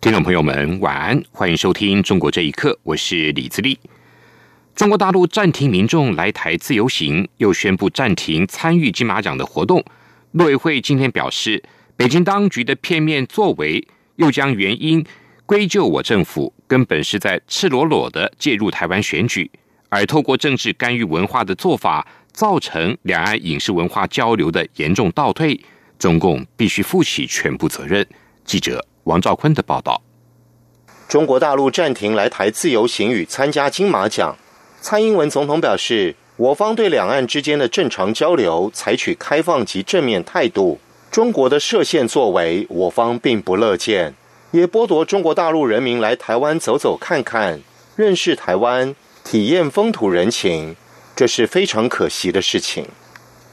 听众朋友们，晚安，欢迎收听《中国这一刻》，我是李自立。中国大陆暂停民众来台自由行，又宣布暂停参与金马奖的活动。陆委会今天表示，北京当局的片面作为，又将原因归咎我政府，根本是在赤裸裸的介入台湾选举，而透过政治干预文化的做法，造成两岸影视文化交流的严重倒退，中共必须负起全部责任。记者。王兆坤的报道：中国大陆暂停来台自由行与参加金马奖。蔡英文总统表示，我方对两岸之间的正常交流采取开放及正面态度。中国的设限作为，我方并不乐见，也剥夺中国大陆人民来台湾走走看看、认识台湾、体验风土人情，这是非常可惜的事情。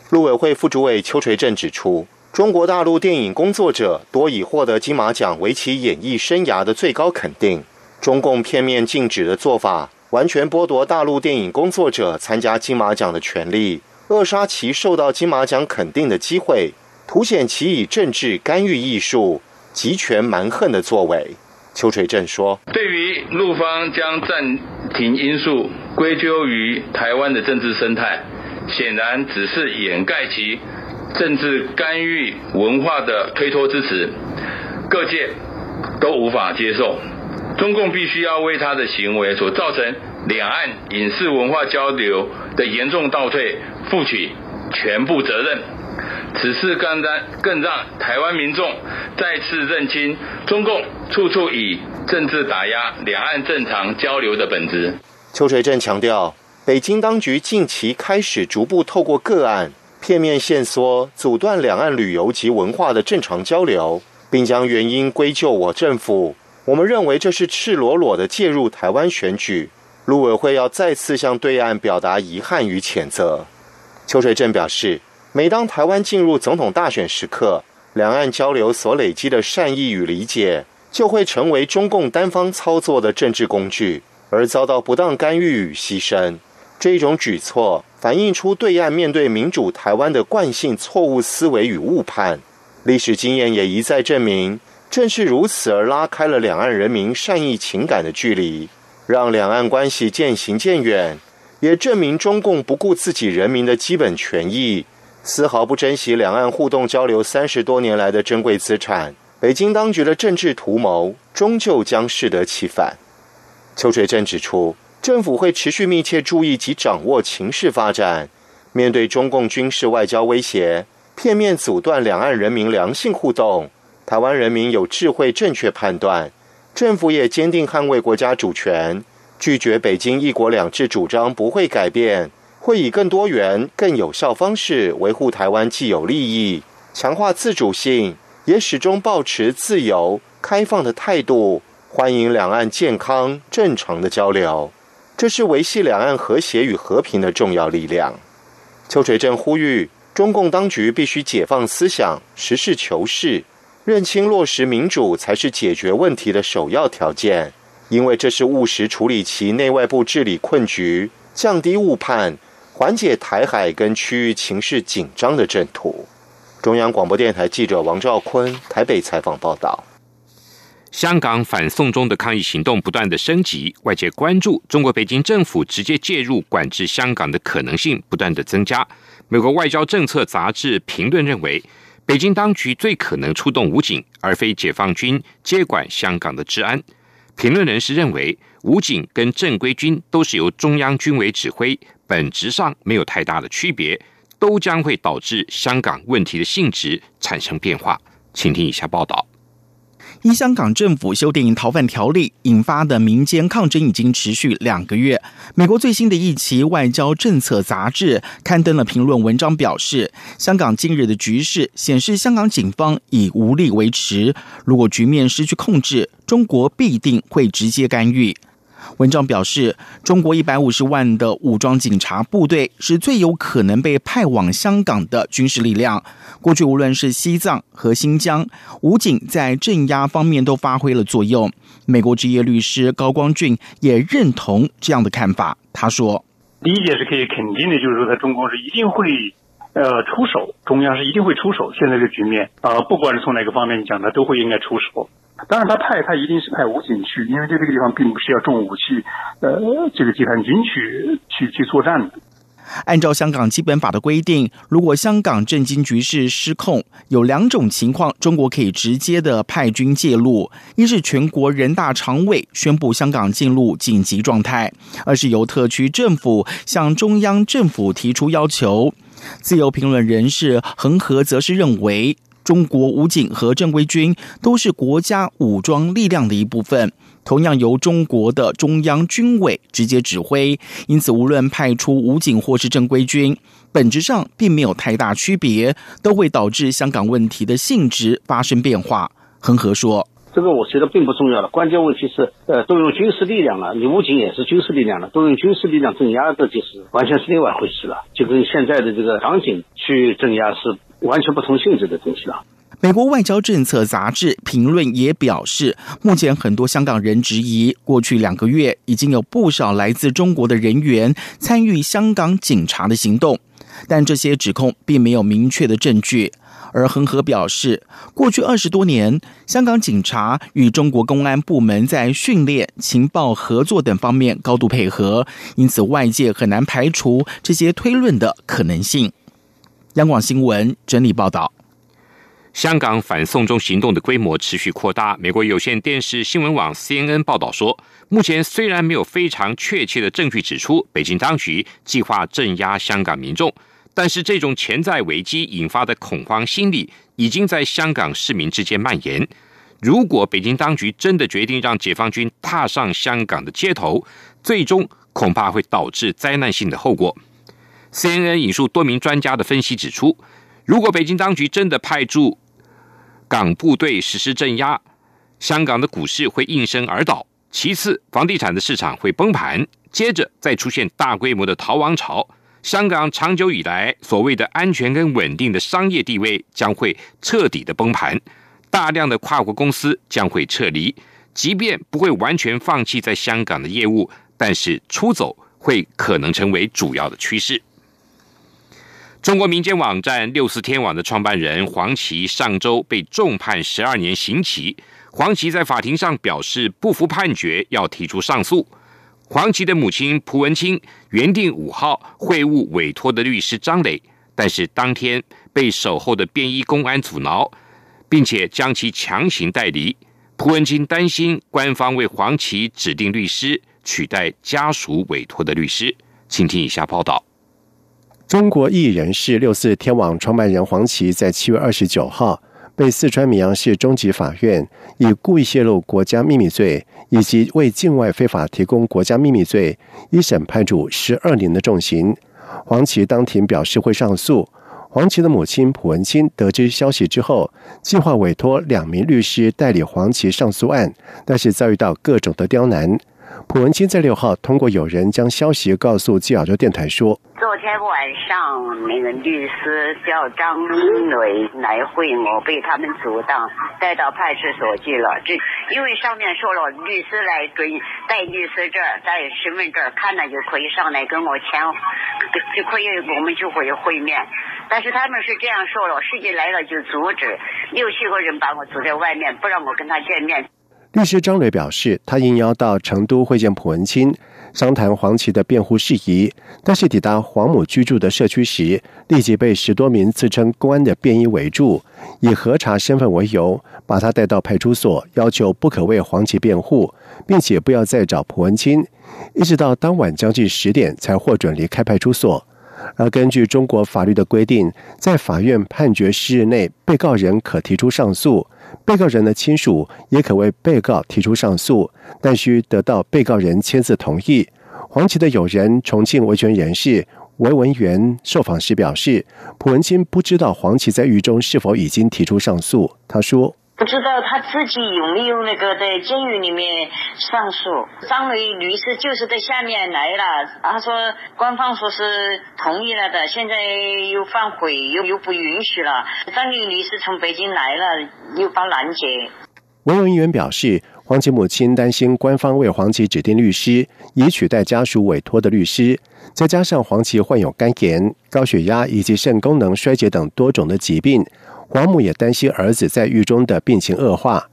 陆委会副主委邱垂正指出。中国大陆电影工作者多以获得金马奖为其演艺生涯的最高肯定。中共片面禁止的做法，完全剥夺大陆电影工作者参加金马奖的权利，扼杀其受到金马奖肯定的机会，凸显其以政治干预艺术、集权蛮横的作为。邱垂正说：“对于陆方将暂停因素归咎于台湾的政治生态，显然只是掩盖其。”政治干预文化的推脱支持，各界都无法接受。中共必须要为他的行为所造成两岸影视文化交流的严重倒退负起全部责任。此事更让更让台湾民众再次认清中共处处以政治打压两岸正常交流的本质。邱垂正强调，北京当局近期开始逐步透过个案。片面线索阻断两岸旅游及文化的正常交流，并将原因归咎我政府。我们认为这是赤裸裸的介入台湾选举。陆委会要再次向对岸表达遗憾与谴责。邱水正表示，每当台湾进入总统大选时刻，两岸交流所累积的善意与理解，就会成为中共单方操作的政治工具，而遭到不当干预与牺牲。这种举措。反映出对岸面对民主台湾的惯性错误思维与误判，历史经验也一再证明，正是如此而拉开了两岸人民善意情感的距离，让两岸关系渐行渐远，也证明中共不顾自己人民的基本权益，丝毫不珍惜两岸互动交流三十多年来的珍贵资产。北京当局的政治图谋，终究将适得其反。邱垂正指出。政府会持续密切注意及掌握情势发展，面对中共军事外交威胁，片面阻断两岸人民良性互动。台湾人民有智慧正确判断，政府也坚定捍卫国家主权，拒绝北京一国两制主张不会改变，会以更多元、更有效方式维护台湾既有利益，强化自主性，也始终保持自由开放的态度，欢迎两岸健康正常的交流。这是维系两岸和谐与和平的重要力量。邱垂正呼吁中共当局必须解放思想，实事求是，认清落实民主才是解决问题的首要条件，因为这是务实处理其内外部治理困局、降低误判、缓解台海跟区域情势紧张的正途。中央广播电台记者王兆坤台北采访报道。香港反送中的抗议行动不断的升级，外界关注中国北京政府直接介入管制香港的可能性不断的增加。美国外交政策杂志评论认为，北京当局最可能出动武警，而非解放军接管香港的治安。评论人士认为，武警跟正规军都是由中央军委指挥，本质上没有太大的区别，都将会导致香港问题的性质产生变化。请听以下报道。因香港政府修订逃犯条例引发的民间抗争已经持续两个月。美国最新的一期外交政策杂志刊登了评论文章，表示香港今日的局势显示香港警方已无力维持。如果局面失去控制，中国必定会直接干预。文章表示，中国一百五十万的武装警察部队是最有可能被派往香港的军事力量。过去无论是西藏和新疆，武警在镇压方面都发挥了作用。美国职业律师高光俊也认同这样的看法。他说：“第一点是可以肯定的，就是说在中共是一定会呃出手，中央是一定会出手。现在这局面啊，不管是从哪个方面讲，他都会应该出手。”当然，他派他一定是派武警去，因为在这个地方并不是要重武器，呃，这个集团军去去去作战的。按照香港基本法的规定，如果香港政经局势失控，有两种情况，中国可以直接的派军介入：一是全国人大常委宣布香港进入紧急状态；二是由特区政府向中央政府提出要求。自由评论人士恒河则是认为。中国武警和正规军都是国家武装力量的一部分，同样由中国的中央军委直接指挥，因此无论派出武警或是正规军，本质上并没有太大区别，都会导致香港问题的性质发生变化。恒河说：“这个我觉得并不重要了，关键问题是，呃，动用军事力量了，你武警也是军事力量了，动用军事力量镇压的，就是完全是另外一回事了，就跟现在的这个港警去镇压是。”完全不同性质的东西了。美国外交政策杂志评论也表示，目前很多香港人质疑，过去两个月已经有不少来自中国的人员参与香港警察的行动，但这些指控并没有明确的证据。而恒河表示，过去二十多年，香港警察与中国公安部门在训练、情报合作等方面高度配合，因此外界很难排除这些推论的可能性。央广新闻整理报道：香港反送中行动的规模持续扩大。美国有线电视新闻网 CNN 报道说，目前虽然没有非常确切的证据指出北京当局计划镇压香港民众，但是这种潜在危机引发的恐慌心理已经在香港市民之间蔓延。如果北京当局真的决定让解放军踏上香港的街头，最终恐怕会导致灾难性的后果。CNN 引述多名专家的分析指出，如果北京当局真的派驻港部队实施镇压，香港的股市会应声而倒；其次，房地产的市场会崩盘；接着再出现大规模的逃亡潮，香港长久以来所谓的安全跟稳定的商业地位将会彻底的崩盘，大量的跨国公司将会撤离，即便不会完全放弃在香港的业务，但是出走会可能成为主要的趋势。中国民间网站六四天网的创办人黄琦上周被重判十二年刑期。黄琦在法庭上表示不服判决，要提出上诉。黄琦的母亲蒲文清原定五号会晤委托的律师张磊，但是当天被守候的便衣公安阻挠，并且将其强行带离。蒲文清担心官方为黄琦指定律师，取代家属委托的律师。请听以下报道。中国艺人是六四天网创办人黄琦，在七月二十九号被四川绵阳市中级法院以故意泄露国家秘密罪以及为境外非法提供国家秘密罪一审判处十二年的重刑。黄琦当庭表示会上诉。黄琦的母亲蒲文清得知消息之后，计划委托两名律师代理黄琦上诉案，但是遭遇到各种的刁难。蒲文清在六号通过有人将消息告诉基亚州电台说：“昨天晚上那个律师叫张磊来会我，被他们阻挡，带到派出所去了。这因为上面说了，律师来准带律师证、带身份证，看了就可以上来跟我签，就可以我们就会会面。但是他们是这样说了，实际来了就阻止，六七个人把我阻在外面，不让我跟他见面。”律师张磊表示，他应邀到成都会见蒲文清，商谈黄琦的辩护事宜。但是抵达黄母居住的社区时，立即被十多名自称公安的便衣围住，以核查身份为由，把他带到派出所，要求不可为黄琦辩护，并且不要再找蒲文清。一直到当晚将近十点，才获准离开派出所。而根据中国法律的规定，在法院判决十日内，被告人可提出上诉。被告人的亲属也可为被告提出上诉，但需得到被告人签字同意。黄琦的友人、重庆维权人士韦文元受访时表示，蒲文清不知道黄琦在狱中是否已经提出上诉。他说。不知道他自己有没有那个在监狱里面上诉。张伟律师就是在下面来了，他说官方说是同意了的，现在又反悔，又又不允许了。张伟律师从北京来了，又把拦截。文文议员表示，黄琦母亲担心官方为黄琦指定律师，以取代家属委托的律师。再加上黄琦患有肝炎、高血压以及肾功能衰竭等多种的疾病，黄母也担心儿子在狱中的病情恶化。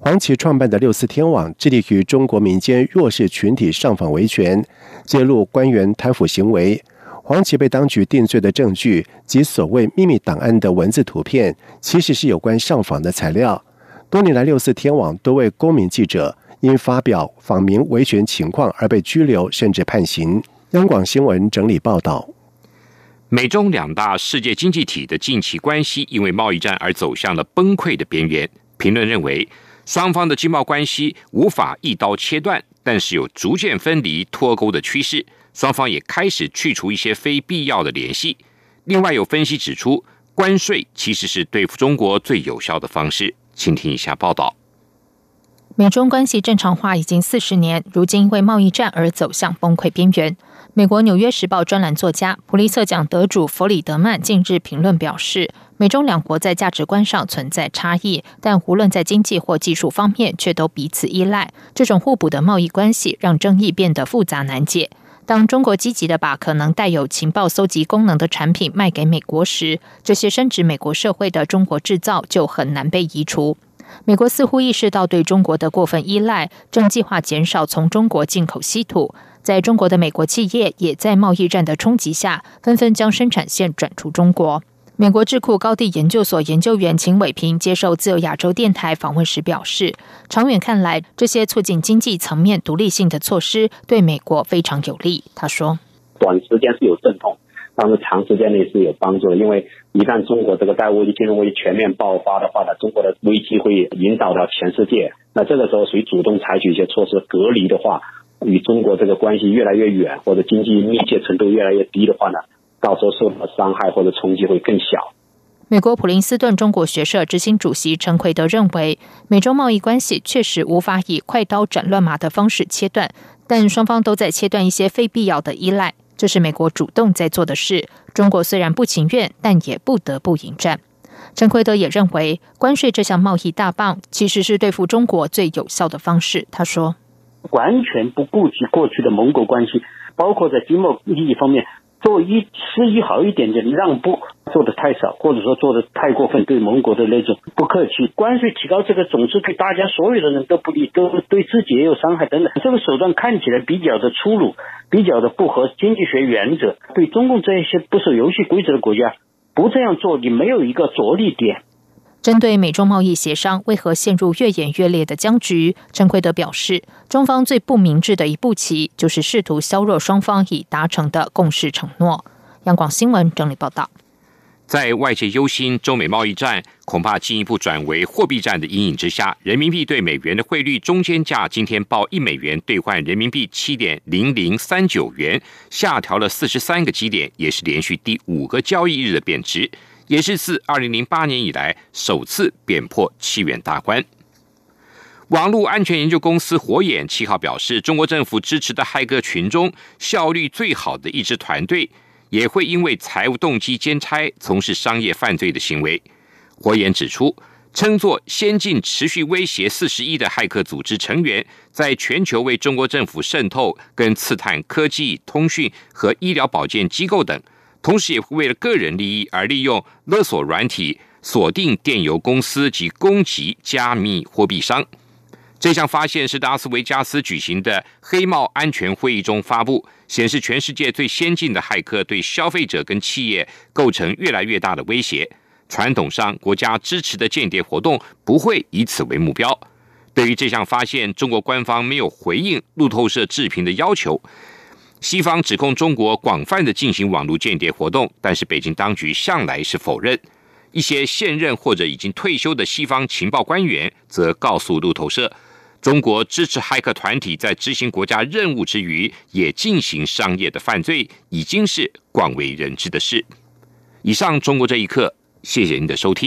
黄琦创办的六四天网致力于中国民间弱势群体上访维权，揭露官员贪腐行为。黄琦被当局定罪的证据及所谓秘密档案的文字图片，其实是有关上访的材料。多年来，六四天网多位公民记者因发表访民维权情况而被拘留，甚至判刑。央广新闻整理报道：美中两大世界经济体的近期关系因为贸易战而走向了崩溃的边缘。评论认为，双方的经贸关系无法一刀切断，但是有逐渐分离脱钩的趋势。双方也开始去除一些非必要的联系。另外，有分析指出，关税其实是对付中国最有效的方式。请听一下报道。美中关系正常化已经四十年，如今因为贸易战而走向崩溃边缘。美国《纽约时报》专栏作家、普利策奖得主弗里德曼近日评论表示，美中两国在价值观上存在差异，但无论在经济或技术方面，却都彼此依赖。这种互补的贸易关系让争议变得复杂难解。当中国积极的把可能带有情报搜集功能的产品卖给美国时，这些深植美国社会的中国制造就很难被移除。美国似乎意识到对中国的过分依赖，正计划减少从中国进口稀土。在中国的美国企业也在贸易战的冲击下，纷纷将生产线转出中国。美国智库高地研究所研究员秦伟平接受自由亚洲电台访问时表示，长远看来，这些促进经济层面独立性的措施对美国非常有利。他说：“短时间是有阵痛，但是长时间内是有帮助的。因为一旦中国这个债务金融危机全面爆发的话呢，中国的危机会引导到全世界。那这个时候谁主动采取一些措施隔离的话，与中国这个关系越来越远，或者经济密切程度越来越低的话呢？”到时候受到伤害或者冲击会更小。美国普林斯顿中国学社执行主席陈奎德认为，美中贸易关系确实无法以快刀斩乱麻的方式切断，但双方都在切断一些非必要的依赖，这是美国主动在做的事。中国虽然不情愿，但也不得不迎战。陈奎德也认为，关税这项贸易大棒其实是对付中国最有效的方式。他说：“完全不顾及过去的盟国关系，包括在经贸利益方面。”做一失一好一点点让步，做的太少，或者说做的太过分，对盟国的那种不客气，关税提高这个总是对大家所有的人都不利，都对自己也有伤害等等。这个手段看起来比较的粗鲁，比较的不合经济学原则。对中共这一些不守游戏规则的国家，不这样做，你没有一个着力点。针对美中贸易协商为何陷入越演越烈的僵局，陈奎德表示，中方最不明智的一步棋就是试图削弱双方已达成的共识承诺。央广新闻整理报道，在外界忧心中美贸易战恐怕进一步转为货币战的阴影之下，人民币对美元的汇率中间价今天报一美元兑换人民币七点零零三九元，下调了四十三个基点，也是连续第五个交易日的贬值。也是自二零零八年以来首次贬破七元大关。网络安全研究公司火眼七号表示，中国政府支持的骇客群中效率最好的一支团队，也会因为财务动机兼差从事商业犯罪的行为。火眼指出，称作“先进持续威胁四十一”的骇客组织成员，在全球为中国政府渗透跟刺探科技、通讯和医疗保健机构等。同时，也会为了个人利益而利用勒索软体锁定电邮公司及攻击加密货币商。这项发现是拉斯维加斯举行的黑帽安全会议中发布，显示全世界最先进的骇客对消费者跟企业构成越来越大的威胁。传统上，国家支持的间谍活动不会以此为目标。对于这项发现，中国官方没有回应路透社置评的要求。西方指控中国广泛的进行网络间谍活动，但是北京当局向来是否认。一些现任或者已经退休的西方情报官员则告诉路透社，中国支持骇客团体在执行国家任务之余，也进行商业的犯罪，已经是广为人知的事。以上，中国这一刻，谢谢您的收听。